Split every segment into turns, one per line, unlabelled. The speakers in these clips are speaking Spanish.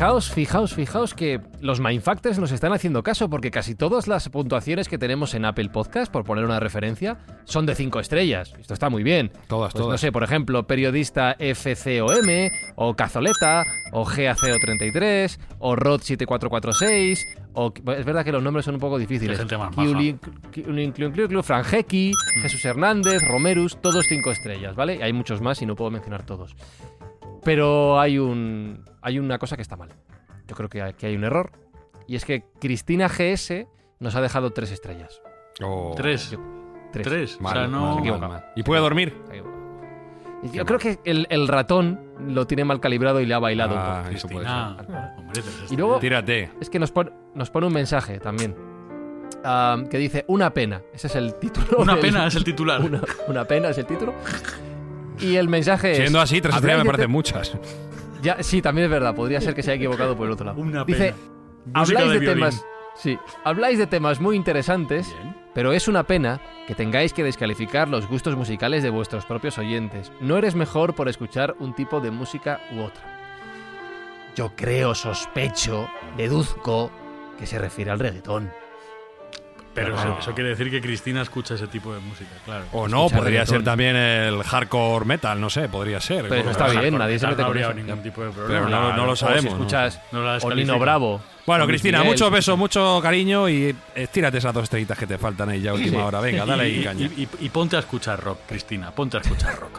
Fijaos, fijaos, fijaos que los Mindfactors nos están haciendo caso porque casi todas las puntuaciones que tenemos en Apple Podcast, por poner una referencia, son de 5 estrellas. Esto está muy bien.
Todas,
Pues
todas.
No sé, por ejemplo, periodista FCOM, o Cazoleta, o GACO33, o Rod7446, o... Es verdad que los nombres son un poco difíciles.
Gente más
Kiulin- Frangeki, Jesús Hernández, Romerus, todos 5 estrellas, ¿vale? Y hay muchos más y no puedo mencionar todos. Pero hay un hay una cosa que está mal. Yo creo que hay, que hay un error. Y es que Cristina GS nos ha dejado tres estrellas.
Oh,
Tres.
Tres.
Tres.
mal,
o sea, no.
mal,
equivoca.
mal, mal. ¿Y puede dormir?
Yo creo que el, el ratón lo tiene mal calibrado y le ha bailado un
Ah,
poco.
eso puede
Cristina.
ser.
Hombre, tres
Y luego-
Tírate.
Es que nos, pon- nos pone un mensaje también. ah, que dice una pena. Ese es el título.
Una
del-
pena es el titular.
Una, una pena es el título. Y el mensaje es.
Siendo así, tres
¿habláis
estrellas me parecen muchas.
Ya, sí, también es verdad. Podría ser que se haya equivocado por el otro lado.
Una
Dice,
pena.
Habláis de, temas. Sí, habláis de temas muy interesantes,
Bien.
pero es una pena que tengáis que descalificar los gustos musicales de vuestros propios oyentes. No eres mejor por escuchar un tipo de música u otra. Yo creo, sospecho, deduzco que se refiere al reggaetón.
Pero
No.
eso, eso quiere decir que Cristina escucha ese tipo de música, claro.
O no,
Escuchar
podría
reggaetón.
ser también el hardcore metal, no sé, podría ser.
Pero
Como-
está bien, nadie se
metal
mete
no
con eso.
ningún tipo de
Pero
problema.
no, no lo
O si
sabemos. ¿no?
escuchas
No la
o Nino
descalifica.
Bravo.
Bueno, Cristina,
Miguel.
muchos besos, mucho cariño y estírate esas dos estrellitas que te faltan ahí ya a última
Sí.
hora. Venga, dale ahí
y,
caña.
y- y- y ponte a escuchar rock, Cristina. Ponte a escuchar rock.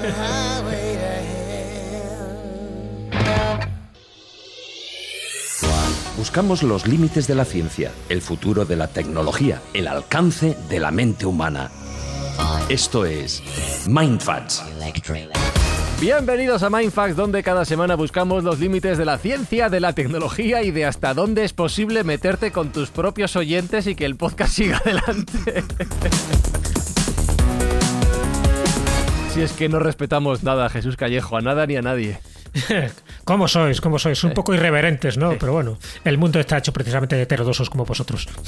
Buscamos los límites de la ciencia, el futuro de la tecnología, el alcance de la mente humana. Esto es Mindfacts.
Bienvenidos a Mindfax, donde cada semana buscamos los límites de la ciencia, de la tecnología y de hasta dónde es posible meterte con tus propios oyentes y que el podcast siga adelante. si es que no respetamos nada a Jesús Callejo, a nada ni a nadie.
¿Cómo sois? ¿Cómo sois? Un poco irreverentes, ¿no? Pero bueno, el mundo está hecho precisamente de heterodosos como vosotros.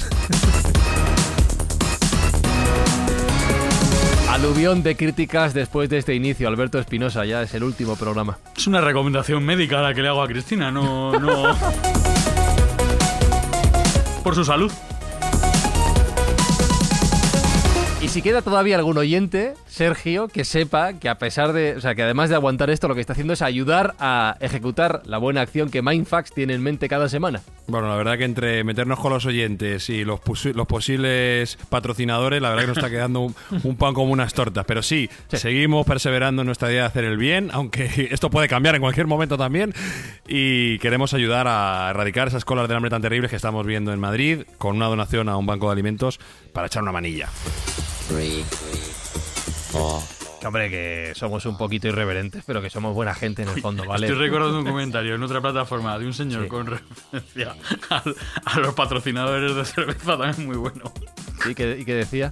Aluvión de críticas después de este inicio. Alberto Espinosa, ya es el último programa.
Es una recomendación médica la que le hago a Cristina, no. no... Por su salud.
Y si queda todavía algún oyente, Sergio, que sepa que a pesar de, o sea, que además de aguantar esto, lo que está haciendo es ayudar a ejecutar la buena acción que Mindfax tiene en mente cada semana.
Bueno, la verdad que entre meternos con los oyentes y los, los posibles patrocinadores, la verdad que nos está quedando un, un pan como unas tortas. Pero sí, seguimos perseverando en nuestra idea de hacer el bien, aunque esto puede cambiar en cualquier momento también. Y queremos ayudar a erradicar esas colas de hambre tan terribles que estamos viendo en Madrid con una donación a un banco de alimentos para echar una manilla.
Que, hombre, que somos un poquito irreverentes, pero que somos buena gente en el fondo, ¿vale?
Estoy recordando un comentario en otra plataforma de un señor
Sí.
con referencia a, a los patrocinadores de cerveza también muy bueno.
¿Y qué, y qué decía?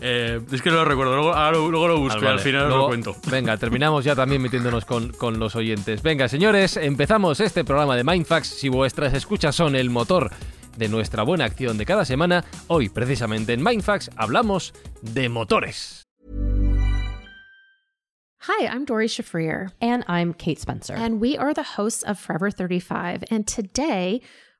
Eh, es que no lo recuerdo, luego, ahora lo- luego lo busco
Ah,
y al
vale.
final os
Luego-
lo cuento.
Venga, terminamos ya también metiéndonos con, con los oyentes. Venga, señores, empezamos este programa de Mindfax. Si vuestras escuchas son el motor de nuestra buena acción de cada semana, hoy precisamente en Mindfax hablamos de motores.
Hi, I'm Dory Shafrir.
And I'm Kate Spencer.
And we are the hosts of Forever 35. And today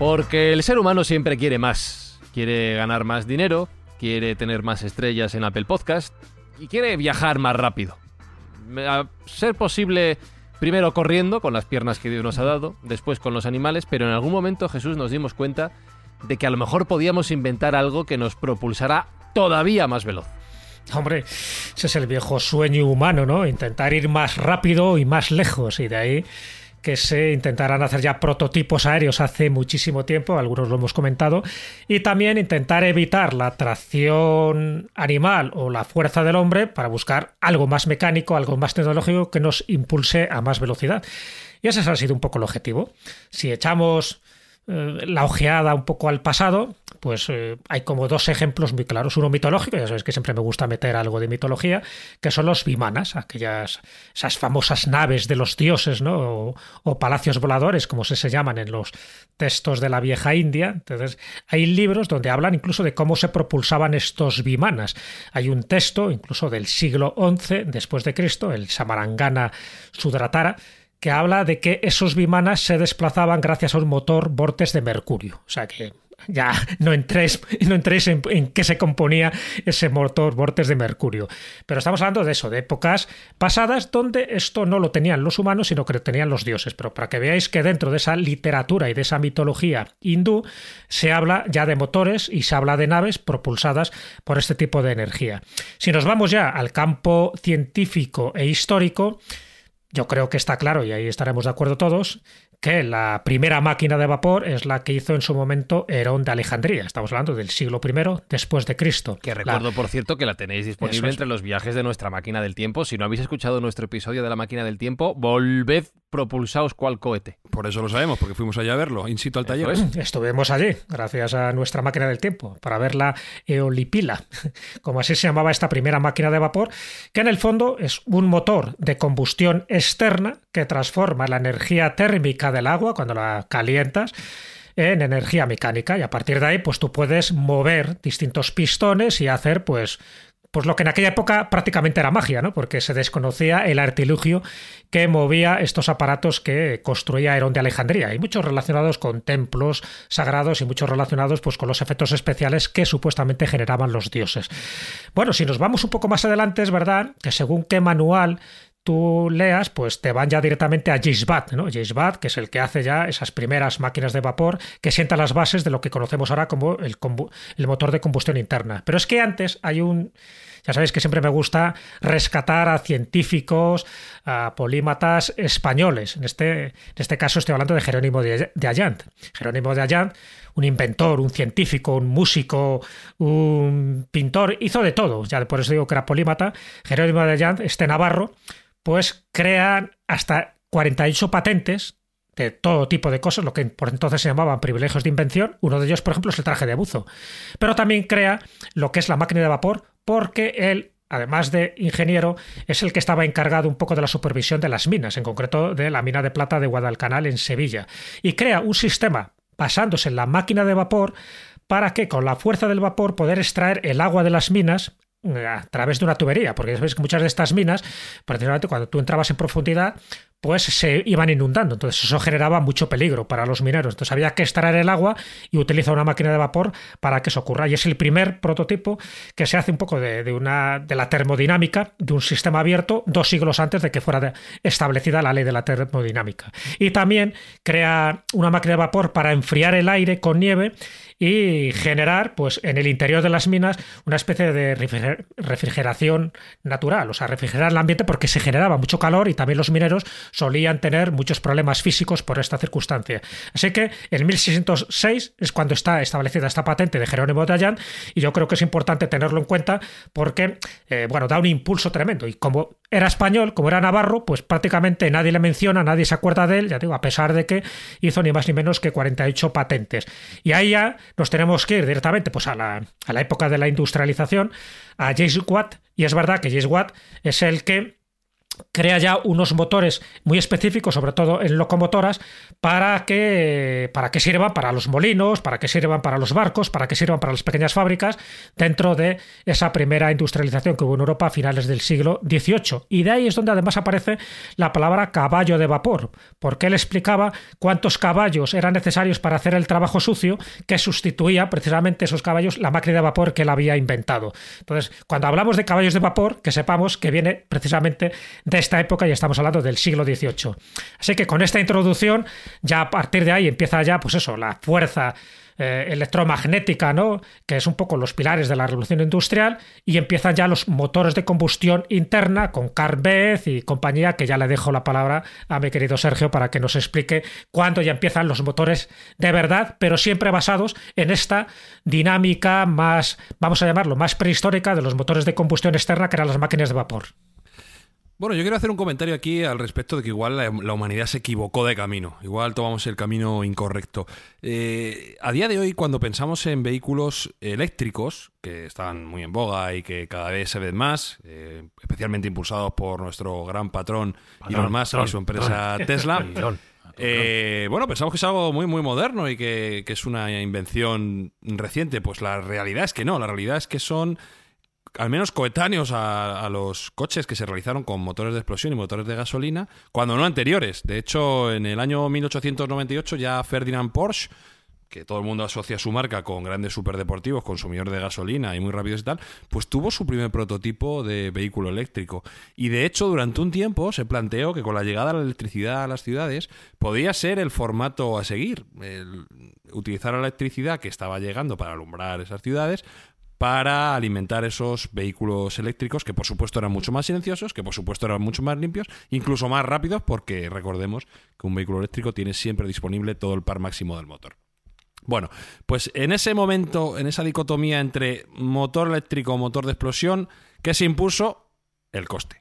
Porque el ser humano siempre quiere más. Quiere ganar más dinero, quiere tener más estrellas en Apple Podcast y quiere viajar más rápido. A ser posible, primero corriendo con las piernas que Dios nos ha dado, después con los animales, pero en algún momento Jesús nos dimos cuenta de que a lo mejor podíamos inventar algo que nos propulsara todavía más veloz.
Hombre, ese es el viejo sueño humano, ¿no? Intentar ir más rápido y más lejos. Y de ahí que se intentarán hacer ya prototipos aéreos hace muchísimo tiempo, algunos lo hemos comentado, y también intentar evitar la tracción animal o la fuerza del hombre para buscar algo más mecánico, algo más tecnológico que nos impulse a más velocidad. Y ese ha sido un poco el objetivo. Si echamos eh, la ojeada un poco al pasado, pues eh, hay como dos ejemplos muy claros. Uno mitológico, ya sabes que siempre me gusta meter algo de mitología, que son los vimanas, aquellas esas famosas naves de los dioses, ¿no? O, palacios voladores, como se, se llaman en los textos de la vieja India. Entonces, hay libros donde hablan incluso de cómo se propulsaban estos vimanas. Hay un texto, incluso del siglo XI después de Cristo, el Samarangana Sudratara, que habla de que esos bimanas se desplazaban gracias a un motor vortes de mercurio. O sea que ya no entréis, no entréis en, qué se componía ese motor vortes de mercurio. Pero estamos hablando de eso, de épocas pasadas donde esto no lo tenían los humanos, sino que lo tenían los dioses. Pero para que veáis que dentro de esa literatura y de esa mitología hindú se habla ya de motores y se habla de naves propulsadas por este tipo de energía. Si nos vamos ya al campo científico e histórico, yo creo que está claro, y ahí estaremos de acuerdo todos, que la primera máquina de vapor es la que hizo en su momento Herón de Alejandría. Estamos hablando del siglo I después de Cristo.
Que recuerdo, por cierto, que la tenéis disponible entre los viajes de nuestra máquina del tiempo. Si no habéis escuchado nuestro episodio de la máquina del tiempo, volved propulsaos cual cohete.
Por eso lo sabemos, porque fuimos allá a verlo, in situ al taller.
Estuvimos allí, gracias a nuestra máquina del tiempo, para ver la eolipila, como así se llamaba esta primera máquina de vapor, que en el fondo es un motor de combustión externa que transforma la energía térmica del agua cuando la calientas en energía mecánica y a partir de ahí pues tú puedes mover distintos pistones y hacer pues pues lo que en aquella época prácticamente era magia, ¿no? Porque se desconocía el artilugio que movía estos aparatos que construía Herón de Alejandría. Y muchos relacionados con templos sagrados y muchos relacionados pues, con los efectos especiales que supuestamente generaban los dioses. Bueno, si nos vamos un poco más adelante, es verdad que según qué manual tú leas, pues te van ya directamente a Gisbat, ¿no? Gisbat, que es el que hace ya esas primeras máquinas de vapor que sientan las bases de lo que conocemos ahora como el, el motor de combustión interna. Pero es que antes hay un ya sabéis que siempre me gusta rescatar a científicos, a polímatas españoles. En este, en este caso estoy hablando de Jerónimo de, Allant. Jerónimo de Allant, un inventor, un científico, un músico, un pintor, hizo de todo. Ya por eso digo que era polímata. Jerónimo de Allant, este navarro, pues crea hasta 48 patentes de todo tipo de cosas, lo que por entonces se llamaban privilegios de invención. Uno de ellos, por ejemplo, es el traje de buzo. Pero también crea lo que es la máquina de vapor, porque él además de ingeniero, es el que estaba encargado un poco de la supervisión de las minas, en concreto de la mina de plata de Guadalcanal en Sevilla, y crea un sistema basándose en la máquina de vapor para que con la fuerza del vapor poder extraer el agua de las minas a través de una tubería, porque sabéis que muchas de estas minas, precisamente cuando tú entrabas en profundidad, pues se iban inundando. Entonces eso generaba mucho peligro para los mineros. Entonces había que extraer el agua y utilizar una máquina de vapor para que eso ocurra. Y es el primer prototipo que se hace un poco de, una, de la termodinámica de un sistema abierto dos siglos antes de que fuera establecida la ley de la termodinámica. Y también crea una máquina de vapor para enfriar el aire con nieve y generar, pues, en el interior de las minas una especie de refrigeración natural, o sea, refrigerar el ambiente porque se generaba mucho calor y también los mineros solían tener muchos problemas físicos por esta circunstancia. Así que en 1606 es cuando está establecida esta patente de Jerónimo de Allán y yo creo que es importante tenerlo en cuenta porque, eh, bueno, da un impulso tremendo y como era español, como era navarro, pues prácticamente nadie le menciona, nadie se acuerda de él, ya digo, a pesar de que hizo ni más ni menos que 48 patentes. Y ahí ya nos tenemos que ir directamente pues, a, la, a la época de la industrialización, a James Watt, y es verdad que James Watt es el que crea ya unos motores muy específicos, sobre todo en locomotoras, para que, para que sirvan para los molinos, para que sirvan para los barcos, para que sirvan para las pequeñas fábricas, dentro de esa primera industrialización que hubo en Europa a finales del siglo XVIII. Y de ahí es donde además aparece la palabra caballo de vapor, porque él explicaba cuántos caballos eran necesarios para hacer el trabajo sucio que sustituía precisamente esos caballos la máquina de vapor que él había inventado. Entonces, cuando hablamos de caballos de vapor, que sepamos que viene precisamente de esta época y estamos hablando del siglo XVIII. Así que con esta introducción, ya a partir de ahí empieza ya, pues eso, la fuerza eh, electromagnética, ¿no? que es un poco los pilares de la revolución industrial, y empiezan ya los motores de combustión interna con Carl y compañía, que ya le dejo la palabra a mi querido Sergio para que nos explique cuándo ya empiezan los motores de verdad, pero siempre basados en esta dinámica más, vamos a llamarlo, más prehistórica de los motores de combustión externa, que eran las máquinas de vapor.
Bueno, yo quiero hacer un comentario aquí al respecto de que igual la, humanidad se equivocó de camino, igual tomamos el camino incorrecto. Eh, a día de hoy, cuando pensamos en vehículos eléctricos, que están muy en boga y que cada vez se ven más, eh, especialmente impulsados por nuestro gran patrón, Elon Musk y su empresa Tesla, eh, bueno, pensamos que es algo muy, muy moderno y que, que es una invención reciente. Pues la realidad es que no, la realidad es que son al menos coetáneos a, los coches que se realizaron con motores de explosión y motores de gasolina, cuando no anteriores. De hecho, en el año 1898 ya Ferdinand Porsche, que todo el mundo asocia su marca con grandes superdeportivos, consumidores de gasolina y muy rápidos y tal, pues tuvo su primer prototipo de vehículo eléctrico. Y de hecho, durante un tiempo se planteó que con la llegada de la electricidad a las ciudades podía ser el formato a seguir. utilizar la electricidad que estaba llegando para alumbrar esas ciudades para alimentar esos vehículos eléctricos que por supuesto eran mucho más silenciosos, que por supuesto eran mucho más limpios, incluso más rápidos porque recordemos que un vehículo eléctrico tiene siempre disponible todo el par máximo del motor. Bueno, pues en ese momento, en esa dicotomía entre motor eléctrico o motor de explosión, ¿qué se impuso? El coste.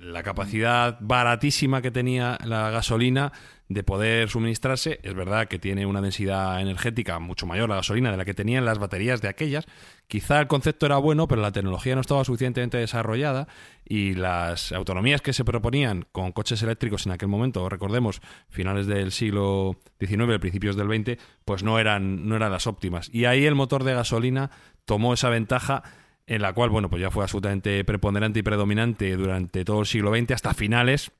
La capacidad baratísima que tenía la gasolina de poder suministrarse. Es verdad que tiene una densidad energética mucho mayor la gasolina de la que tenían las baterías de aquellas. Quizá el concepto era bueno, pero la tecnología no estaba suficientemente desarrollada y las autonomías que se proponían con coches eléctricos en aquel momento, recordemos, finales del siglo XIX, principios del XX, pues no eran, no eran las óptimas. Y ahí el motor de gasolina tomó esa ventaja en la cual, bueno, pues ya fue absolutamente preponderante y predominante durante todo el siglo XX hasta finales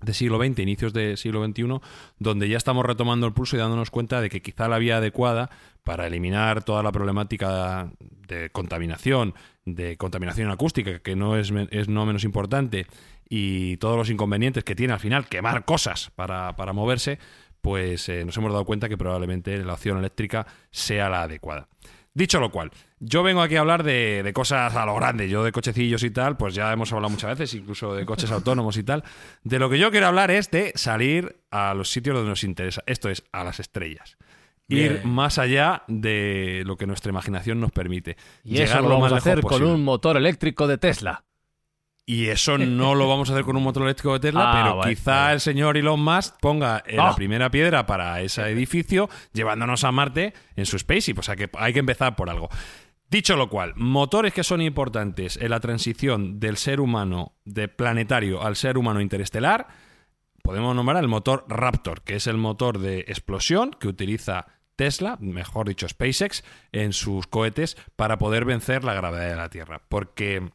de siglo XX, inicios de siglo XXI, donde ya estamos retomando el pulso y dándonos cuenta de que quizá la vía adecuada para eliminar toda la problemática de contaminación, de contaminación acústica, que no es, es no menos importante, y todos los inconvenientes que tiene al final quemar cosas para, para moverse, pues eh, nos hemos dado cuenta que probablemente la opción eléctrica sea la adecuada. Dicho lo cual, yo vengo aquí a hablar de, cosas a lo grande. Yo de cochecillos y tal, pues ya hemos hablado muchas veces, incluso de coches autónomos y tal. De lo que yo quiero hablar es de salir a los sitios donde nos interesa. Esto es, a las estrellas. Ir más allá de lo que nuestra imaginación nos permite.
Y eso lo vamos a hacer con un motor eléctrico de Tesla.
Y eso no lo vamos a hacer con un motor eléctrico de Tesla, ah, pero quizá el señor Elon Musk ponga la ah. primera piedra para ese edificio, llevándonos a Marte en su space. Y pues hay que, hay que empezar por algo. Dicho lo cual, motores que son importantes en la transición del ser humano de planetario al ser humano interestelar, podemos nombrar el motor Raptor, que es el motor de explosión que utiliza Tesla, mejor dicho SpaceX, en sus cohetes para poder vencer la gravedad de la Tierra. Porque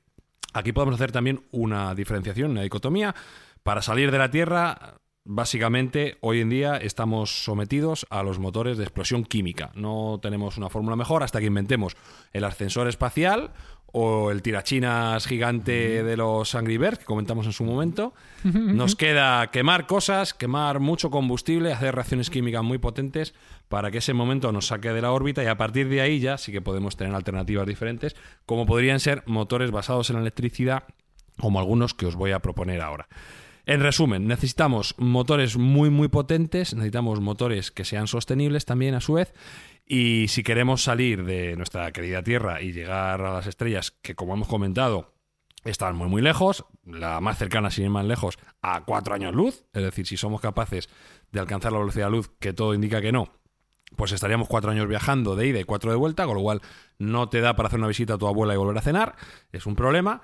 aquí podemos hacer también una diferenciación, una dicotomía. Para salir de la Tierra, básicamente hoy en día estamos sometidos a los motores de explosión química. No tenemos una fórmula mejor hasta que inventemos el ascensor espacial o el tirachinas gigante de los Angry Birds que comentamos en su momento. Nos queda quemar cosas, quemar mucho combustible, hacer reacciones químicas muy potentes para que ese momento nos saque de la órbita y a partir de ahí ya sí que podemos tener alternativas diferentes, como podrían ser motores basados en la electricidad, como algunos que os voy a proponer ahora. En resumen, necesitamos motores muy muy potentes, necesitamos motores que sean sostenibles también a su vez y si queremos salir de nuestra querida Tierra y llegar a las estrellas que como hemos comentado están muy muy lejos, la más cercana sin ir más lejos a cuatro años luz, es decir, si somos capaces de alcanzar la velocidad de luz que todo indica que no, pues estaríamos cuatro años viajando de ida y cuatro de vuelta, con lo cual no te da para hacer una visita a tu abuela y volver a cenar, es un problema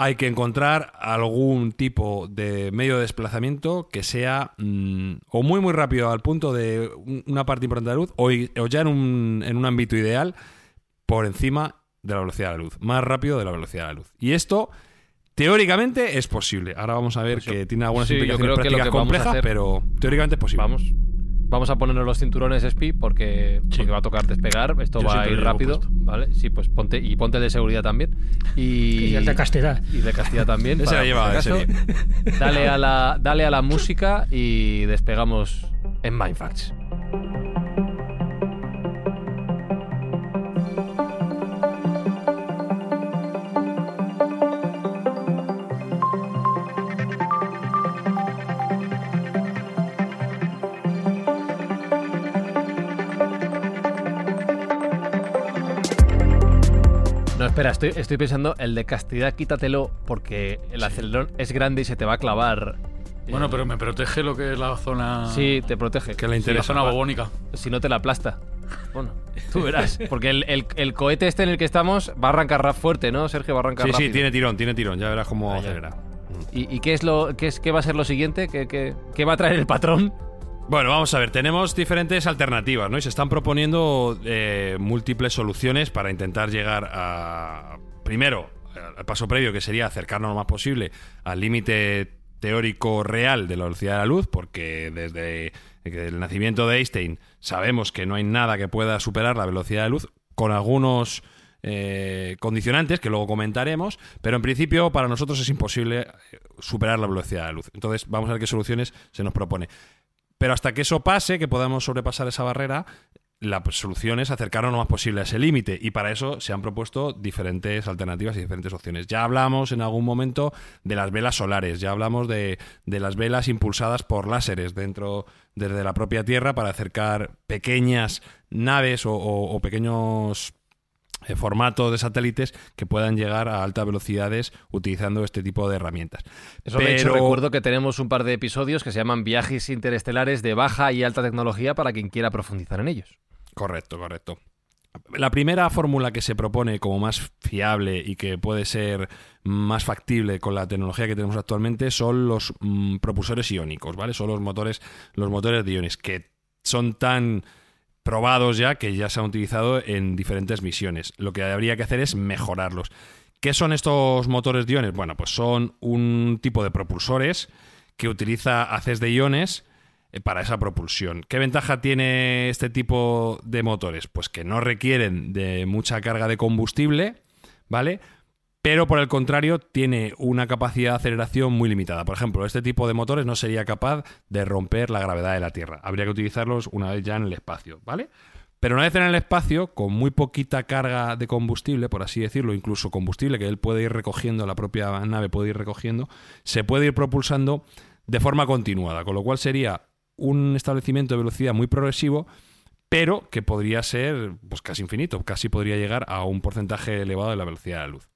hay que encontrar algún tipo de medio de desplazamiento que sea mm, o muy muy rápido al punto de una parte importante de la luz o, ya en un, en un, ámbito ideal por encima de la velocidad de la luz, más rápido de la velocidad de la luz. Y esto teóricamente es posible. Ahora vamos a ver pues que tiene algunas implicaciones prácticas complejas, pero teóricamente es posible.
Vamos. Vamos a ponernos los cinturones SPI porque, va a tocar despegar. Esto va a ir rápido. ¿Vale? Sí, pues ponte. Y ponte de seguridad también.
Y, el de castidad.
Y de castidad también. Ese lleva, dale, a la, dale a la música y despegamos en Mindfacts. Espera, estoy, pensando, el de castidad quítatelo porque el acelerón es grande y se te va a clavar.
Bueno, eh, pero me protege lo que es la zona.
Sí, te protege.
Que le interesa. la zona bobónica.
Si no te la aplasta. Bueno, tú verás. Porque el, cohete este en el que estamos va a arrancar fuerte, ¿no? Sergio va a arrancar
Sí,
rápido.
sí, tiene tirón, tiene tirón. Ya verás cómo acelera.
¿Y, qué es lo qué es qué va a ser lo siguiente? ¿Qué, qué va a traer el patrón?
Bueno, vamos a ver, tenemos diferentes alternativas, ¿no? Y se están proponiendo eh, múltiples soluciones para intentar llegar a, primero, al paso previo, que sería acercarnos lo más posible al límite teórico real de la velocidad de la luz, porque desde el nacimiento de Einstein sabemos que no hay nada que pueda superar la velocidad de luz, con algunos eh, condicionantes que luego comentaremos, pero en principio para nosotros es imposible eh, superar la velocidad de la luz. Entonces vamos a ver qué soluciones se nos propone. Pero hasta que eso pase, que podamos sobrepasar esa barrera, la solución es acercarnos lo más posible a ese límite y para eso se han propuesto diferentes alternativas y diferentes opciones. Ya hablamos en algún momento de las velas solares, ya hablamos de, las velas impulsadas por láseres dentro desde la propia Tierra para acercar pequeñas naves o pequeños eh, formato de satélites que puedan llegar a altas velocidades utilizando este tipo de herramientas.
Eso Pero... recuerdo que tenemos un par de episodios que se llaman viajes interestelares de baja y alta tecnología para quien quiera profundizar en ellos.
Correcto, correcto. La primera fórmula que se propone como más fiable y que puede ser más factible con la tecnología que tenemos actualmente son los mm, propulsores iónicos, ¿vale? Son los motores, los motores de iones que son tan probados ya que ya se han utilizado en diferentes misiones. Lo que habría que hacer es mejorarlos. ¿Qué son estos motores de iones? Bueno, pues son un tipo de propulsores que utiliza haces de iones eh, para esa propulsión. ¿Qué ventaja tiene este tipo de motores? Pues que no requieren de mucha carga de combustible, ¿vale? Pero por el contrario tiene una capacidad de aceleración muy limitada. Por ejemplo, este tipo de motores no sería capaz de romper la gravedad de la Tierra. Habría que utilizarlos una vez ya en el espacio, ¿vale? Pero una vez en el espacio, con muy poquita carga de combustible, por así decirlo, incluso combustible que él puede ir recogiendo, la propia nave puede ir recogiendo, se puede ir propulsando de forma continuada, con lo cual sería un establecimiento de velocidad muy progresivo, pero que podría ser pues, casi infinito, casi podría llegar a un porcentaje elevado de la velocidad de la luz.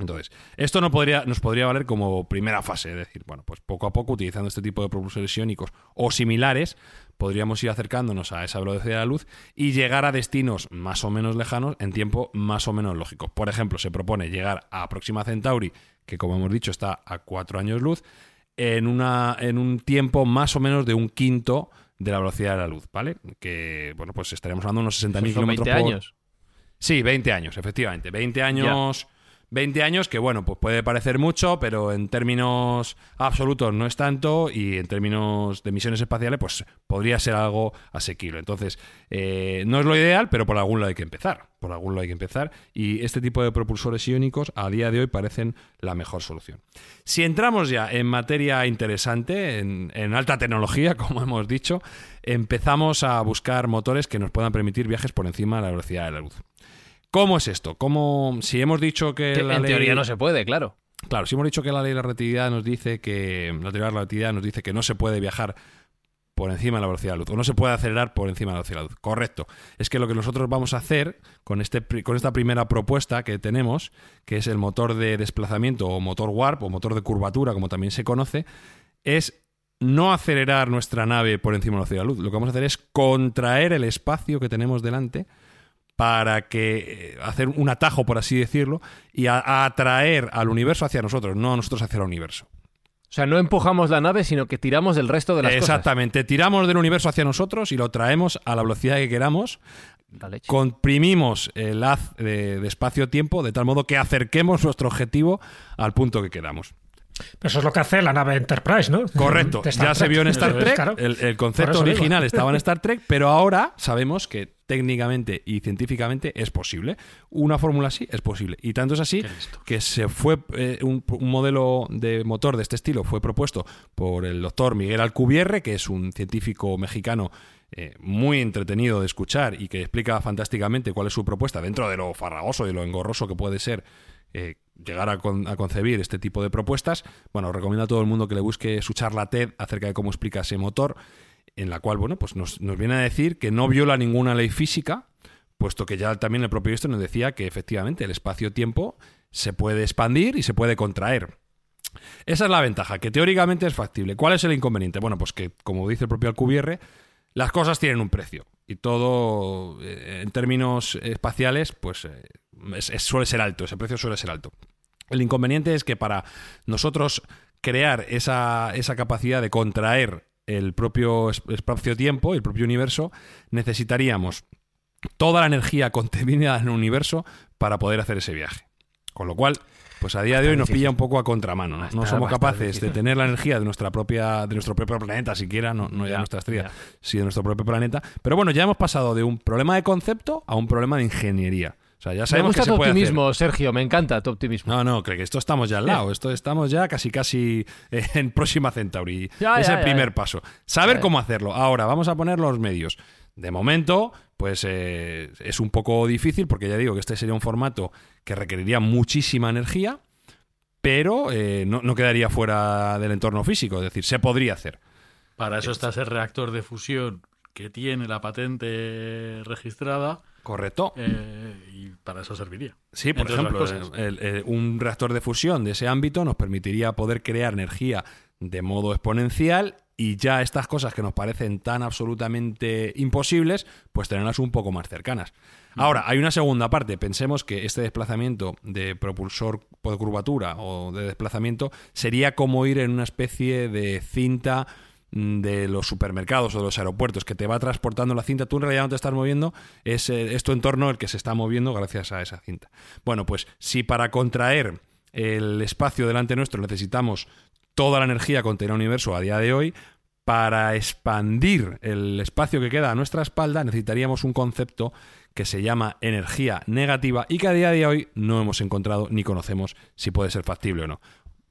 Entonces, esto no podría, nos podría valer como primera fase, es decir, bueno, pues poco a poco, utilizando este tipo de propulsores iónicos o similares, podríamos ir acercándonos a esa velocidad de la luz y llegar a destinos más o menos lejanos en tiempo más o menos lógico. Por ejemplo, se propone llegar a Próxima Centauri, que como hemos dicho está a cuatro años luz, en, una, en un tiempo más o menos de un quinto de la velocidad de la luz, ¿vale? Que, bueno, pues estaríamos hablando de unos 60.000
Pues son
kilómetros
20
por-
años.
Sí, 20 años, efectivamente. 20 años. 20 años que, bueno, pues puede parecer mucho, pero en términos absolutos no es tanto y en términos de misiones espaciales, pues podría ser algo asequible. Entonces, eh, no es lo ideal, pero por algún lado hay que empezar. Por algún lado hay que empezar y este tipo de propulsores iónicos a día de hoy parecen la mejor solución. Si entramos ya en materia interesante, en, en alta tecnología, como hemos dicho, empezamos a buscar motores que nos puedan permitir viajes por encima de la velocidad de la luz. ¿Cómo es esto? ¿Cómo, si hemos dicho que,
Que
la
en
ley-
teoría no se puede, claro.
Claro, si hemos dicho que la ley de la relatividad nos dice que la teoría de la relatividad nos dice que no se puede viajar por encima de la velocidad de la luz o no se puede acelerar por encima de la velocidad de la luz. Correcto. Es que lo que nosotros vamos a hacer con este con esta primera propuesta que tenemos, que es el motor de desplazamiento o motor warp o motor de curvatura, como también se conoce, es no acelerar nuestra nave por encima de la velocidad de la luz. Lo que vamos a hacer es contraer el espacio que tenemos delante para que eh, hacer un atajo, por así decirlo, y a- a atraer al universo hacia nosotros, no nosotros hacia el universo.
O sea, no empujamos la nave, sino que tiramos del resto de las
Exactamente, tiramos del universo hacia nosotros y lo traemos a la velocidad que queramos, comprimimos el haz de, de espacio-tiempo de tal modo que acerquemos nuestro objetivo al punto que queramos.
Pero eso es lo que hace la nave Enterprise, ¿no?
Correcto, ya se vio en Star Trek,
claro.
el, concepto
digo.
original estaba en Star Trek, pero ahora sabemos que técnicamente y científicamente es posible. Una fórmula así es posible. Y tanto es así que se fue eh, un, un modelo de motor de este estilo fue propuesto por el doctor Miguel Alcubierre, que es un científico mexicano eh, muy entretenido de escuchar y que explica fantásticamente cuál es su propuesta dentro de lo farragoso y lo engorroso que puede ser eh, llegar a, con- a concebir este tipo de propuestas. Bueno, recomiendo a todo el mundo que le busque su charla TED acerca de cómo explica ese motor, en la cual, bueno, pues nos, viene a decir que no viola ninguna ley física, puesto que ya también el propio esto nos decía que efectivamente el espacio-tiempo se puede expandir y se puede contraer. Esa es la ventaja, que teóricamente es factible. ¿Cuál es el inconveniente? Bueno, pues que, como dice el propio Alcubierre, las cosas tienen un precio. Y todo, eh, en términos espaciales, pues eh, es- es- suele ser alto, ese precio suele ser alto. El inconveniente es que para nosotros crear esa, esa capacidad de contraer el propio es- espacio-tiempo, el propio universo, necesitaríamos toda la energía contenida en el universo para poder hacer ese viaje. Con lo cual, pues a día de hoy nos pilla un poco a contramano. ¿no? Somos capaces de tener la energía de nuestra propia, de nuestro propio planeta, siquiera, no, no ya,
Ya,
nuestra estrella, sino de nuestro propio planeta. Pero bueno, ya hemos pasado de un problema de concepto a un problema de ingeniería. O sea, ya
Me
sabemos
gusta
que
tu
se puede hacer.
optimismo, Sergio, me encanta tu optimismo.
No, no, creo que esto estamos ya al lado. Esto estamos ya casi casi eh, en Próxima Centauri.
Ya,
es
ya,
el
ya,
primer
ya.
paso. Saber cómo hacerlo. Ahora, vamos a poner los medios. De momento, pues eh, es un poco difícil porque ya digo que este sería un formato que requeriría muchísima energía, pero eh, no, no quedaría fuera del entorno físico. Es decir, se podría hacer.
Para eso está ese reactor de fusión que tiene la patente registrada
¿Correcto?
eh, y para eso serviría.
Sí, por ejemplo,
cosas.
el- el- un reactor de fusión de ese ámbito nos permitiría poder crear energía de modo exponencial y ya estas cosas que nos parecen tan absolutamente imposibles, pues tenerlas un poco más cercanas. Ahora, hay una segunda parte. Pensemos que este desplazamiento de propulsor de curvatura o de desplazamiento sería como ir en una especie de cinta de los supermercados o de los aeropuertos que te va transportando la cinta, tú en realidad no te estás moviendo, es, eh, es tu entorno el que se está moviendo gracias a esa cinta. Bueno, pues si para contraer el espacio delante nuestro necesitamos toda la energía contenida en el universo a día de hoy, para expandir el espacio que queda a nuestra espalda necesitaríamos un concepto que se llama energía negativa y que a día de hoy no hemos encontrado ni conocemos si puede ser factible o no.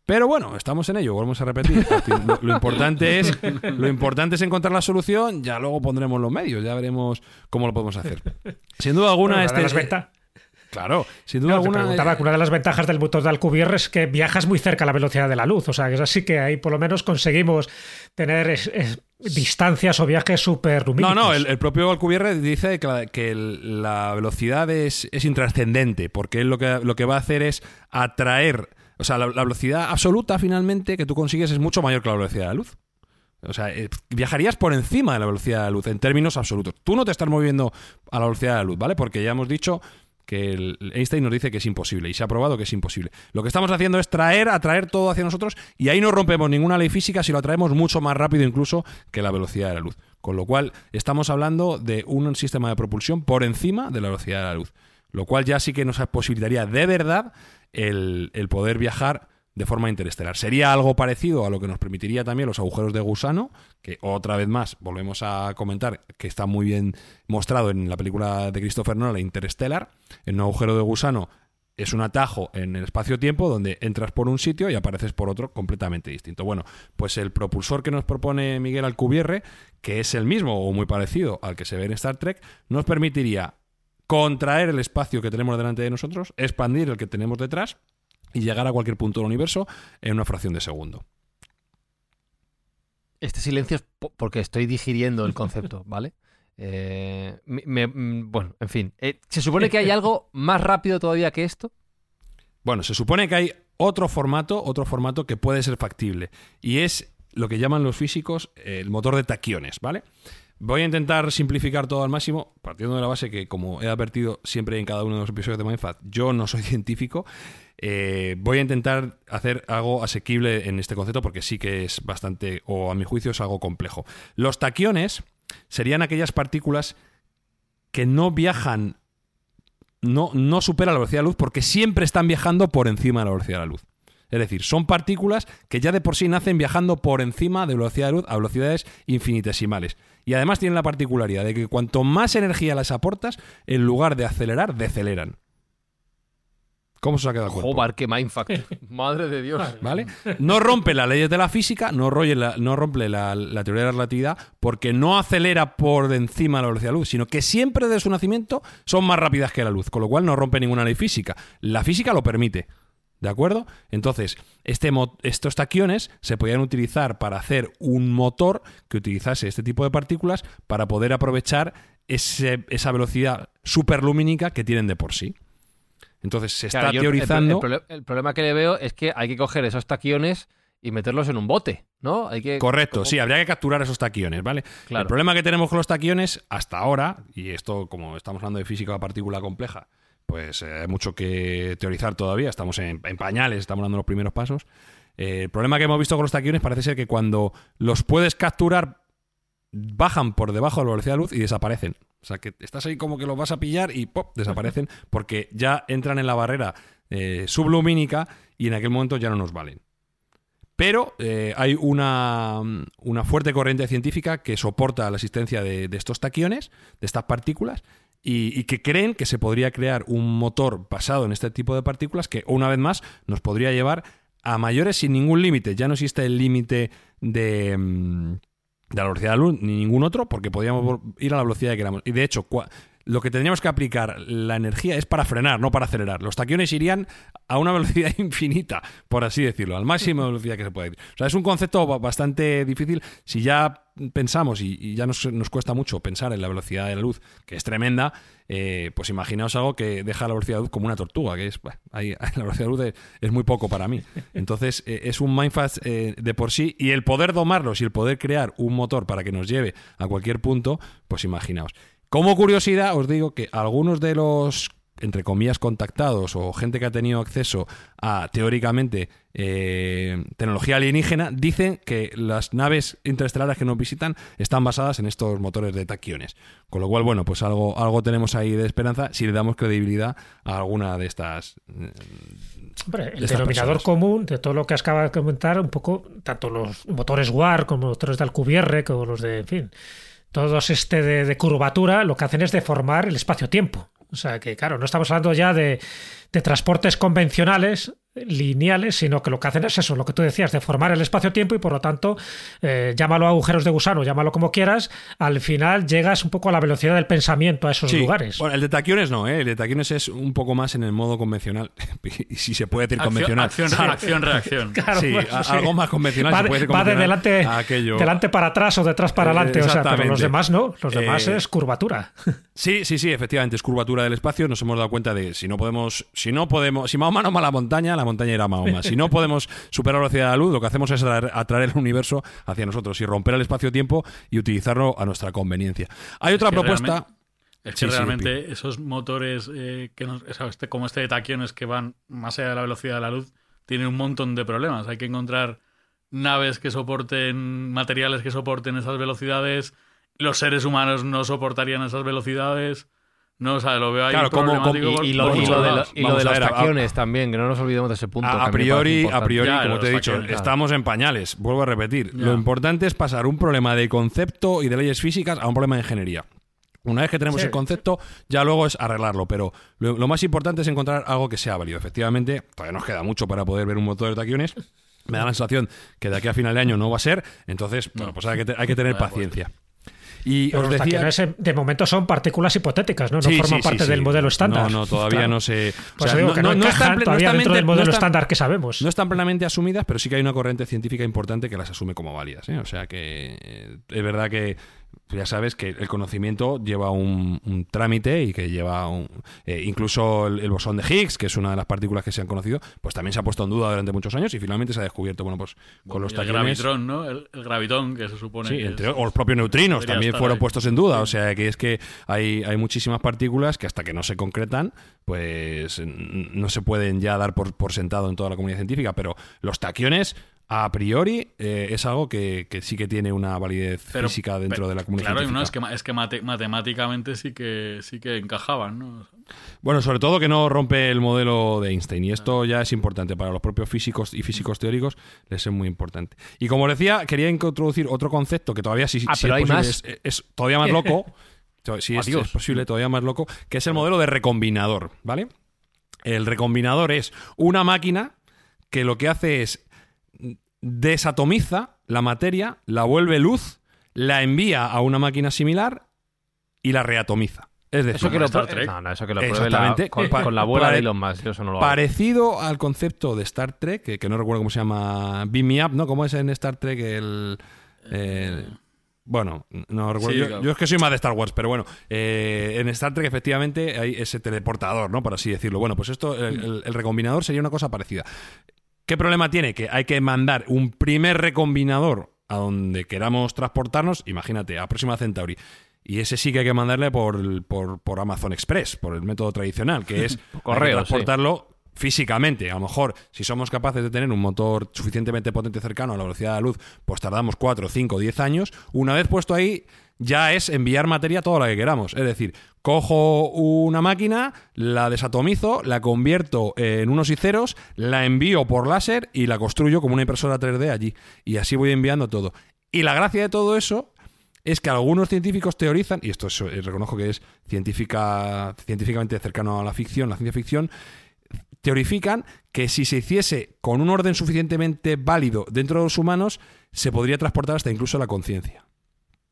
Pero bueno, estamos en ello, volvemos a repetir. Lo, lo importante es, lo importante es encontrar la solución, ya luego pondremos los medios, ya veremos cómo lo podemos hacer. Sin duda alguna,
Bueno,
este
venta-
Claro, sin duda alguna.
que una de las ventajas del motor de Alcubierre es que viajas muy cerca a la velocidad de la luz. O sea, que es así que ahí por lo menos conseguimos tener es- es- distancias o viajes súper
No,
lumínicos.
no, el, el propio Alcubierre dice que la, que el- la velocidad es, es intrascendente, porque él lo que, lo que va a hacer es atraer, o sea, la, velocidad absoluta finalmente que tú consigues es mucho mayor que la velocidad de la luz. O sea, eh, viajarías por encima de la velocidad de la luz en términos absolutos. Tú no te estás moviendo a la velocidad de la luz, ¿vale? Porque ya hemos dicho que Einstein nos dice que es imposible y se ha probado que es imposible. Lo que estamos haciendo es traer, atraer todo hacia nosotros y ahí no rompemos ninguna ley física si lo atraemos mucho más rápido incluso que la velocidad de la luz. Con lo cual, estamos hablando de un sistema de propulsión por encima de la velocidad de la luz. Lo cual ya sí que nos posibilitaría de verdad el, poder viajar de forma interestelar. Sería algo parecido a lo que nos permitiría también los agujeros de gusano, que otra vez más volvemos a comentar que está muy bien mostrado en la película de Christopher Nolan, Interstellar. En un agujero de gusano es un atajo en el espacio-tiempo donde entras por un sitio y apareces por otro completamente distinto. Bueno, pues el propulsor que nos propone Miguel Alcubierre, que es el mismo o muy parecido al que se ve en Star Trek, nos permitiría contraer el espacio que tenemos delante de nosotros, expandir el que tenemos detrás y llegar a cualquier punto del universo en una fracción de segundo.
Este silencio es porque estoy digiriendo el concepto, ¿vale? Eh, mm, bueno, en fin. Eh, ¿Se supone que hay algo más rápido todavía que esto?
Bueno, se supone que hay otro formato, otro formato que puede ser factible. Y es lo que llaman los físicos el motor de taquiones, ¿vale? Voy a intentar simplificar todo al máximo, partiendo de la base que, como he advertido siempre en cada uno de los episodios de Mindfat, yo no soy científico. Eh, voy a intentar hacer algo asequible en este concepto porque sí que es bastante, o a mi juicio es algo complejo. Los taquiones serían aquellas partículas que no viajan, no, no superan la velocidad de la luz porque siempre están viajando por encima de la velocidad de la luz. Es decir, son partículas que ya de por sí nacen viajando por encima de velocidad de luz a velocidades infinitesimales. Y además tienen la particularidad de que cuanto más energía les aportas, en lugar de acelerar, deceleran. ¿Cómo se ha quedado el cuerpo?
Joder, qué mindfuck. Madre de Dios.
¿Vale? No rompe las leyes de la física, no, la, no rompe la, la, teoría de la relatividad, porque no acelera por encima de la velocidad de la luz, sino que siempre desde su nacimiento son más rápidas que la luz, con lo cual no rompe ninguna ley física. La física lo permite. ¿De acuerdo? Entonces, este estos taquiones se podían utilizar para hacer un motor que utilizase este tipo de partículas para poder aprovechar esa velocidad superlumínica que tienen de por sí. Entonces, se está teorizando.
El, problema que le veo es que hay que coger esos taquiones y meterlos en un bote, ¿no? Hay que,
Correcto, sí, habría que capturar esos taquiones, ¿vale? El problema que tenemos con los taquiones hasta ahora, y esto, como estamos hablando de física de partícula compleja, pues eh, hay mucho que teorizar todavía, estamos en, pañales, estamos dando los primeros pasos. Eh, el problema que hemos visto con los taquiones parece ser que cuando los puedes capturar, bajan por debajo de la velocidad de luz y desaparecen. O sea, que estás ahí como que los vas a pillar y ¡pop! desaparecen porque ya entran en la barrera eh, sublumínica y en aquel momento ya no nos valen. Pero hay una, una, fuerte corriente científica que soporta la existencia de, de, estos taquiones, de estas partículas, y, que creen que se podría crear un motor basado en este tipo de partículas que, una vez más, nos podría llevar a mayores sin ningún límite. Ya no existe el límite de, mm, de la velocidad de la luz ni ningún otro, porque podríamos ir a la velocidad que queramos. Y de hecho, lo que tendríamos que aplicar la energía es para frenar, no para acelerar. Los taquiones irían a una velocidad infinita, por así decirlo, al máximo de velocidad que se puede ir. O sea, es un concepto bastante difícil. Si ya pensamos, y, ya nos, cuesta mucho pensar en la velocidad de la luz, que es tremenda, eh, pues imaginaos algo que deja la velocidad de luz como una tortuga, que es, ahí, la velocidad de luz es, muy poco para mí. Entonces, eh, es un mindfast eh, de por sí, y el poder domarlos y el poder crear un motor para que nos lleve a cualquier punto, pues imaginaos. Como curiosidad, os digo que algunos de los entre comillas, contactados o gente que ha tenido acceso a, teóricamente, eh, tecnología alienígena, dicen que las naves interestelares que nos visitan están basadas en estos motores de taquiones. Con lo cual, bueno, pues algo, algo tenemos ahí de esperanza si le damos credibilidad a alguna de estas.
Eh, el denominador común de todo lo que acaba de comentar, un poco, tanto los motores WAR como los motores de Alcubierre, como los de, en fin, todos este de curvatura, lo que hacen es deformar el espacio-tiempo. O sea que, claro, no estamos hablando ya de, de transportes convencionales lineales, sino que lo que hacen es eso, lo que tú decías, de formar el espacio-tiempo y por lo tanto, eh, llámalo agujeros de gusano, llámalo como quieras, al final llegas un poco a la velocidad del pensamiento a esos lugares.
Bueno, el de taquiones no, ¿eh? el de taquiones es un poco más en el modo convencional, y si se puede decir convencional.
Acción, reacción, reacción.
sí, algo más convencional.
Va,
se puede
va de delante, delante para atrás o detrás para eh, adelante, o sea, pero los demás no, los demás es curvatura.
Sí, sí, sí, efectivamente, es curvatura del espacio, nos hemos dado cuenta de si no podemos, si no podemos, si Mahoma no va a la montaña, la montaña irá a Mahoma. Si no podemos superar la velocidad de la luz, lo que hacemos es atraer, el universo hacia nosotros y romper el espacio-tiempo y utilizarlo a nuestra conveniencia. Hay otra propuesta.
es que realmente esos motores eh, que este, como este de taquiones que van más allá de la velocidad de la luz tienen un montón de problemas. Hay que encontrar naves que soporten materiales que soporten esas velocidades los seres humanos no soportarían esas velocidades. No, o sea, lo veo ahí
Claro, como- como-
Y lo, y lo de, y lo de
a
los
ver, a-
taquiones también, que no nos olvidemos de ese punto.
A,
a
priori, a priori,
Ya,
como te he dicho,
taquiones,
estamos en pañales. Vuelvo a repetir.
Ya.
Lo importante es pasar un problema de concepto y de leyes físicas a un problema de ingeniería. Una vez que tenemos
Sí.
el concepto, ya luego es arreglarlo, pero lo, lo más importante es encontrar algo que sea válido. Efectivamente, todavía nos queda mucho para poder ver un motor de taquiones. Me da la sensación que de aquí a final de año no va a ser, entonces, bueno, pues hay que, hay que tener
pues.
paciencia. Y os decía...
eh, de momento son partículas hipotéticas, ¿no? No
Sí,
forman
sí,
parte
sí.
del modelo estándar.
No, no, todavía
Claro.
no se... o
Pues
sea,
digo que no, encajan todavía dentro
mente-
del modelo
no están-
estándar que sabemos.
No están plenamente asumidas, pero sí que hay una corriente científica importante que las asume como válidas. ¿eh? O sea que eh, es verdad que ya sabes que el conocimiento lleva un, un trámite y que lleva un, eh, incluso el, el bosón de Higgs, que es una de las partículas que se han conocido, pues también se ha puesto en duda durante muchos años y finalmente se ha descubierto, bueno, pues con los
Y el gravitrón, ¿no? El, el gravitón, que se supone
Sí,
que
entre-
es-
o los propios neutrinos también fueron
ahí.
puestos en duda. O sea, que es que hay, hay muchísimas partículas que hasta que no se concretan, pues no se pueden ya dar por, por sentado en toda la comunidad científica. Pero los taquiones, a priori, eh, es algo que, que sí que tiene una validez
Pero-
física dentro
pero-
de la comunidad
Claro, no, es que, es que mate- matemáticamente sí que, sí que encajaban, ¿no?
Bueno, sobre todo que no rompe el modelo de Einstein. Y esto ya es importante para los propios físicos y físicos teóricos, les es muy importante. Y como decía, quería introducir otro concepto que todavía sí,
Ah,
sí es, posible, es- es todavía más loco. to- Si es, es posible, todavía más loco, que es el modelo de recombinador, ¿vale? El recombinador es una máquina que lo que hace es desatomiza la materia, la vuelve luz, la envía a una máquina similar y la reatomiza. Es decir,
Eso que lo
Star
prue-
Trek.
No, no, eso que lo pruebe la-
Exactamente.
con, con la abuela
pare-
de Elon Musk. Yo eso no lo hago.
Parecido al concepto de Star Trek, que, que no recuerdo cómo se llama, Beam Me Up, ¿no? ¿Cómo es en Star Trek el... bueno, no recuerdo.
Sí,
yo,
claro.
yo es que soy más de Star Wars, pero bueno, eh, en Star Trek efectivamente hay ese teleportador, ¿no? Por así decirlo. Bueno, pues esto, el, el- el recombinador sería una cosa parecida. ¿Qué problema tiene? Que hay que mandar un primer recombinador a donde queramos transportarnos, imagínate, a Próxima Centauri. Y ese sí que hay que mandarle por, por, por Amazon Express, por el método tradicional, que es
correo,
transportarlo físicamente. A lo mejor, si somos capaces de tener un motor suficientemente potente cercano a la velocidad de la luz, pues tardamos 4, 5, 10 años. Una vez puesto ahí, ya es enviar materia toda la que queramos. Es decir, cojo una máquina, la desatomizo, la convierto en unos y ceros, la envío por láser y la construyo como una impresora 3D allí. Y así voy enviando todo. Y la gracia de todo eso es que algunos científicos teorizan, y esto es- eh, reconozco que es científica, científicamente cercano a la ficción, la ciencia ficción, teorifican que si se hiciese con un orden suficientemente válido dentro de los humanos, se podría transportar hasta incluso la conciencia.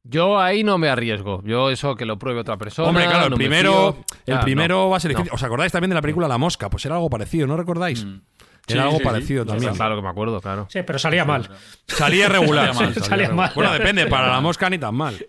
Yo ahí no me arriesgo. Yo eso que lo pruebe otra persona.
Hombre, claro, el
no
primero, el
Ah,
primero
no,
va a ser
no.
difícil. ¿Os acordáis también de la película La Mosca? Pues era algo parecido, ¿no recordáis?
Mm.
Era
Sí,
algo
sí,
parecido
sí.
también.
Claro que me acuerdo, claro.
Sí, pero salía mal.
Salía regular.
Salía mal,
sí.
salía mal.
Bueno, depende, para la mosca ni tan mal.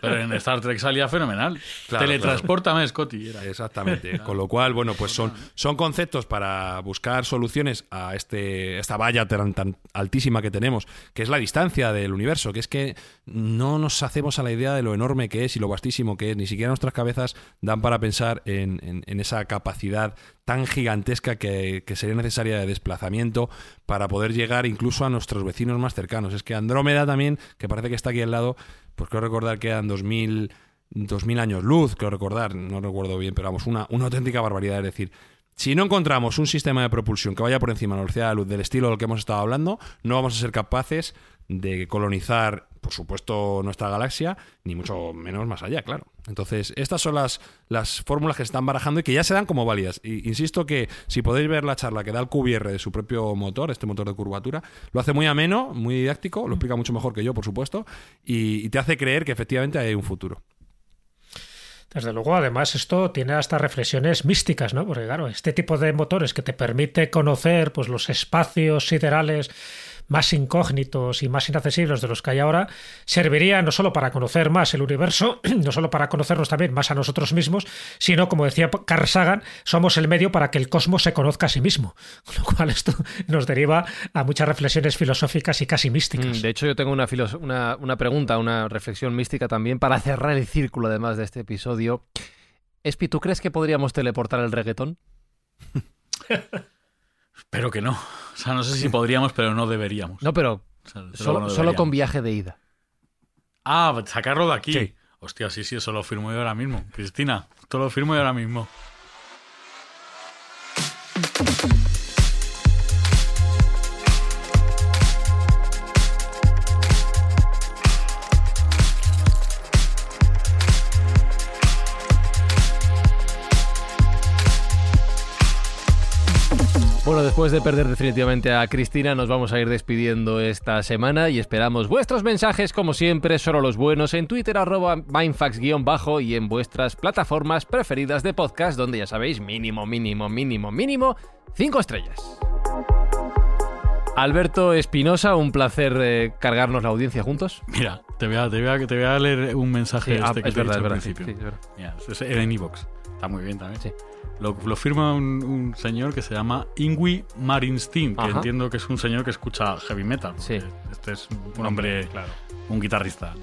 Pero en Star Trek salía fenomenal.
Claro,
Teletransportame, Scotty. Era.
Exactamente. Con lo cual, bueno, pues son, son conceptos para buscar soluciones a este, esta valla tan, tan altísima que tenemos, que es la distancia del universo, que es que no nos hacemos a la idea de lo enorme que es y lo vastísimo que es. Ni siquiera nuestras cabezas dan para pensar en, esa capacidad tan gigantesca que, que sería necesaria de desplazamiento para poder llegar incluso a nuestros vecinos más cercanos. Es que Andrómeda también, que parece que está aquí al lado, pues creo recordar que eran 2000, 2000 años luz, creo recordar, no recuerdo bien, pero vamos, una, una auténtica barbaridad. Es decir, si no encontramos un sistema de propulsión que vaya por encima de la velocidad de la luz del estilo del que hemos estado hablando, no vamos a ser capaces de colonizar, por supuesto, nuestra galaxia, ni mucho menos más allá, claro. Entonces, estas son las, las fórmulas que se están barajando y que ya se dan como válidas. Y, insisto que si podéis ver la charla que da el QBR de su propio motor, este motor de curvatura, lo hace muy ameno, muy didáctico, lo explica mucho mejor que yo, por supuesto, y, y te hace creer que efectivamente hay un futuro.
Desde luego, además, esto tiene hasta reflexiones místicas, ¿no? Porque, claro, este tipo de motores que te permite conocer pues, los espacios siderales más incógnitos y más inaccesibles de los que hay ahora, serviría no solo para conocer más el universo, no solo para conocernos también más a nosotros mismos, sino, como decía Carl Sagan, somos el medio para que el cosmos se conozca a sí mismo. Con lo cual, esto nos deriva a muchas reflexiones filosóficas y casi místicas.
Mm, De hecho, yo tengo una, filos- una, una pregunta, una reflexión mística también para cerrar el círculo, además de este episodio. Espi, ¿tú crees que podríamos teleportar el reggaetón?
Pero que no. O sea, no sé si podríamos, pero no deberíamos.
No, pero
O sea,
solo,
no
solo con viaje de ida.
Ah, sacarlo de aquí.
Sí.
Hostia, sí, sí, eso lo firmo yo ahora mismo. Cristina, esto lo firmo yo ahora mismo.
Después de perder definitivamente a Cristina, nos vamos a ir despidiendo esta semana y esperamos vuestros mensajes, como siempre, solo los buenos, en Twitter, arroba mindfax-bajo y en vuestras plataformas preferidas de podcast, donde ya sabéis, mínimo, mínimo, mínimo, mínimo, cinco estrellas. Alberto Espinosa, un placer eh, cargarnos la audiencia juntos.
Mira, te voy a, te voy a, te voy a leer un mensaje
Sí, ah,
este que
es
te he
verdad,
dicho
es
al
verdad,
principio.
sí, es verdad.
Mira, es era en iVoox. Está muy bien también.
Sí.
Lo, lo firma un, un señor que se llama Ingui Marinsteen, que
Ajá.
entiendo que es un señor que escucha heavy metal.
Sí.
Este es un hombre, un guitarrista.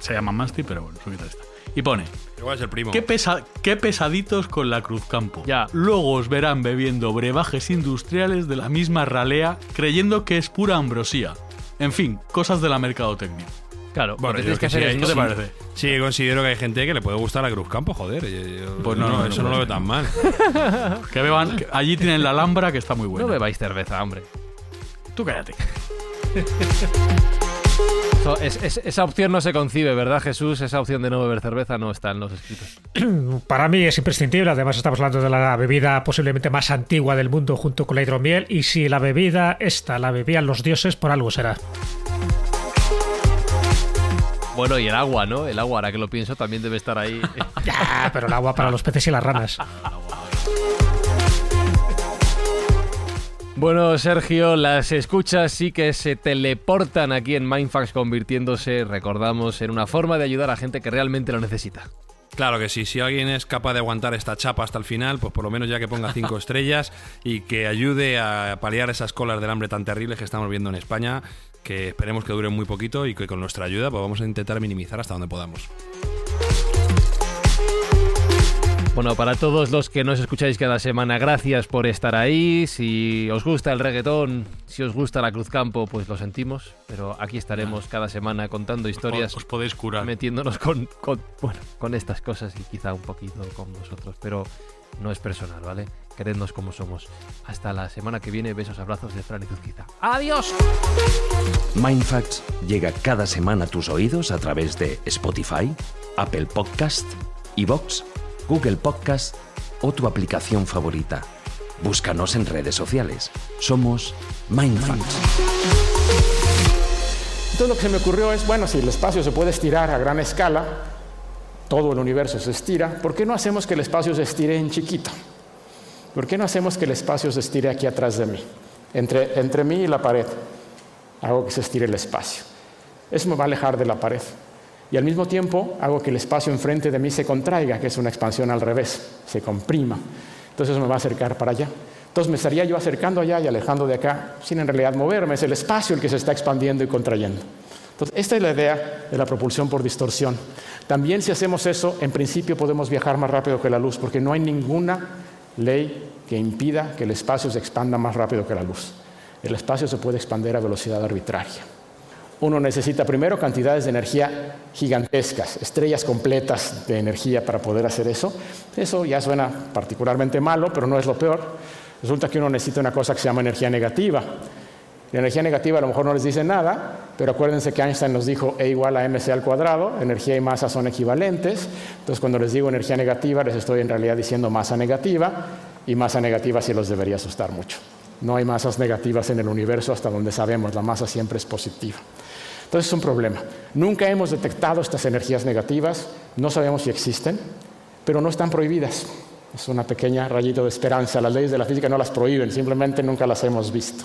Se llama Masti, pero bueno, es un guitarrista. Y pone,
Igual es el primo.
¿qué, pesa- qué pesaditos con la Cruzcampo.
Ya.
Luego os verán bebiendo brebajes industriales de la misma ralea, creyendo que es pura ambrosía. En fin, cosas de la mercadotecnia.
Claro,
Bueno,
lo que
yo
tienes que
que
hacer
sí,
es
¿qué
no-
te parece?
Sí, considero que hay gente que le puede gustar la Cruz Campo, joder. yo- yo-
Pues no, no, no,
eso
no,
no, lo veo tan mal.
Que beban, que allí tienen la Alhambra, que está muy buena.
No bebáis cerveza, hombre.
Tú cállate.
Eso- es- es- esa opción no se concibe, ¿verdad, Jesús? Esa opción de no beber cerveza no está en los escritos.
Para mí es imprescindible, además estamos hablando de la bebida posiblemente más antigua del mundo junto con la hidromiel y si la bebida esta la bebían los dioses por algo será.
Bueno, y el agua, ¿no? El agua, ahora que lo pienso, también debe estar ahí.
Ya, pero el agua para los peces y las ranas.
Bueno, Sergio, las escuchas sí que se teleportan aquí en Mindfax, convirtiéndose, recordamos, en una forma de ayudar a gente que realmente lo necesita.
Claro que sí, si alguien es capaz de aguantar esta chapa hasta el final, pues por lo menos ya que ponga cinco estrellas y que ayude a paliar esas colas del hambre tan terribles que estamos viendo en España, que esperemos que duren muy poquito y que con nuestra ayuda pues vamos a intentar minimizar hasta donde podamos.
Bueno, para todos los que nos escucháis cada semana, gracias por estar ahí. Si os gusta el reggaetón, si os gusta la Cruzcampo, pues lo sentimos. Pero aquí estaremos cada semana contando historias,
Os podéis curar.
metiéndonos con, con- bueno, con estas cosas y quizá un poquito con vosotros. Pero no es personal, ¿vale? Querednos como somos. Hasta la semana que viene, besos, abrazos de Fran y Zuzquiza. ¡Adiós!
Mindfacts llega cada semana a tus oídos a través de Spotify, Apple Podcast, iVoox, Google Podcast o tu aplicación favorita. Búscanos en redes sociales. Somos Mindfacts.
Entonces lo que se me ocurrió es, bueno, si el espacio se puede estirar a gran escala, todo el universo se estira, ¿por qué no hacemos que el espacio se estire en chiquito? ¿Por qué no hacemos que el espacio se estire aquí atrás de mí? Entre, entre mí y la pared. Hago que se estire el espacio. Eso me va a alejar de la pared. Y al mismo tiempo hago que el espacio enfrente de mí se contraiga, que es una expansión al revés, se comprima. Entonces me va a acercar para allá. Entonces me estaría yo acercando allá y alejando de acá, sin en realidad moverme. Es el espacio el que se está expandiendo y contrayendo. Entonces, esta es la idea de la propulsión por distorsión. También si hacemos eso, en principio podemos viajar más rápido que la luz, porque no hay ninguna ley que impida que el espacio se expanda más rápido que la luz. El espacio se puede expandir a velocidad arbitraria. Uno necesita primero cantidades de energía gigantescas, estrellas completas de energía para poder hacer eso. Eso ya suena particularmente malo, pero no es lo peor. Resulta que uno necesita una cosa que se llama energía negativa. La energía negativa a lo mejor no les dice nada, pero acuérdense que Einstein nos dijo E igual a mc al cuadrado, energía y masa son equivalentes. Entonces cuando les digo energía negativa, les estoy en realidad diciendo masa negativa, y masa negativa sí los debería asustar mucho. No hay masas negativas en el universo hasta donde sabemos, la masa siempre es positiva. Entonces es un problema. Nunca hemos detectado estas energías negativas, no sabemos si existen, pero no están prohibidas. Es una pequeña rayito de esperanza. Las leyes de la física no las prohíben, simplemente nunca las hemos visto.